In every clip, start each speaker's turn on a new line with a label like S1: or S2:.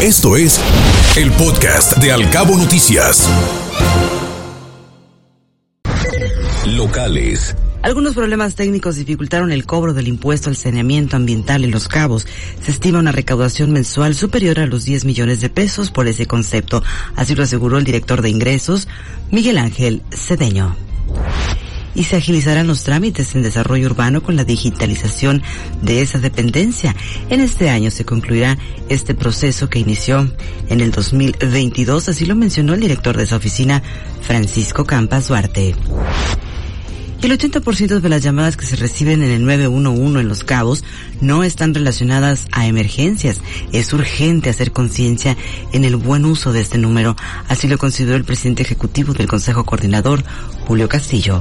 S1: Esto es el podcast de Alcabo Noticias. Locales.
S2: Algunos problemas técnicos dificultaron el cobro del impuesto al saneamiento ambiental en Los Cabos. Se estima una recaudación mensual superior a los 10 millones de pesos por ese concepto. Así lo aseguró el director de ingresos, Miguel Ángel Cedeño y se agilizarán los trámites en desarrollo urbano con la digitalización de esa dependencia. En este año se concluirá este proceso que inició en el 2022, así lo mencionó el director de esa oficina, Francisco Campas Duarte. El 80% de las llamadas que se reciben en el 911 en Los Cabos no están relacionadas a emergencias. Es urgente hacer conciencia en el buen uso de este número. Así lo consideró el presidente ejecutivo del Consejo Coordinador, Julio Castillo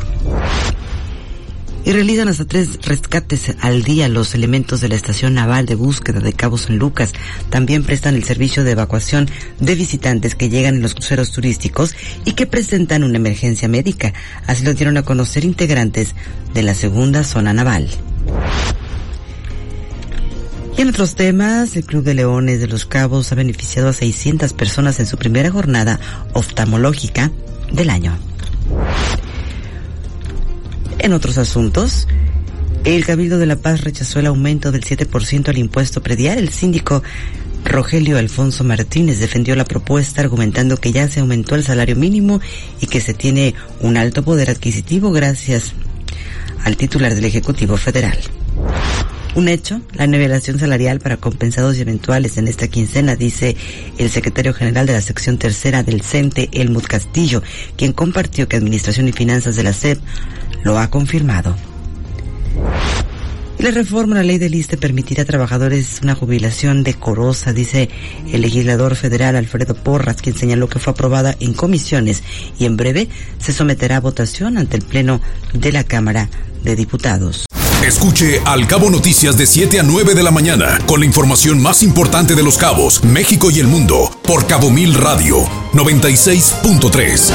S2: y realizan hasta tres rescates al día los elementos de la Estación Naval de Búsqueda de Cabo San Lucas. También prestan el servicio de evacuación de visitantes que llegan en los cruceros turísticos y que presentan una emergencia médica. Así lo dieron a conocer integrantes de la segunda zona naval. Y en otros temas, el Club de Leones de los Cabos ha beneficiado a 600 personas en su primera jornada oftalmológica del año. En otros asuntos, el Cabildo de la Paz rechazó el aumento del 7% al impuesto predial. El síndico Rogelio Alfonso Martínez defendió la propuesta argumentando que ya se aumentó el salario mínimo y que se tiene un alto poder adquisitivo gracias al titular del Ejecutivo Federal. Un hecho, la nivelación salarial para compensados y eventuales en esta quincena, dice el secretario general de la sección tercera del CENTE, Elmut Castillo, quien compartió que Administración y Finanzas de la SEP lo ha confirmado. La reforma a la ley del ISTE permitirá a trabajadores una jubilación decorosa, dice el legislador federal Alfredo Porras, quien señaló que fue aprobada en comisiones y en breve se someterá a votación ante el Pleno de la Cámara de Diputados.
S1: Escuche Al Cabo Noticias de 7 a 9 de la mañana con la información más importante de los cabos, México y el mundo por Cabo Mil Radio 96.3.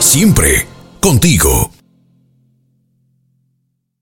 S1: Siempre contigo.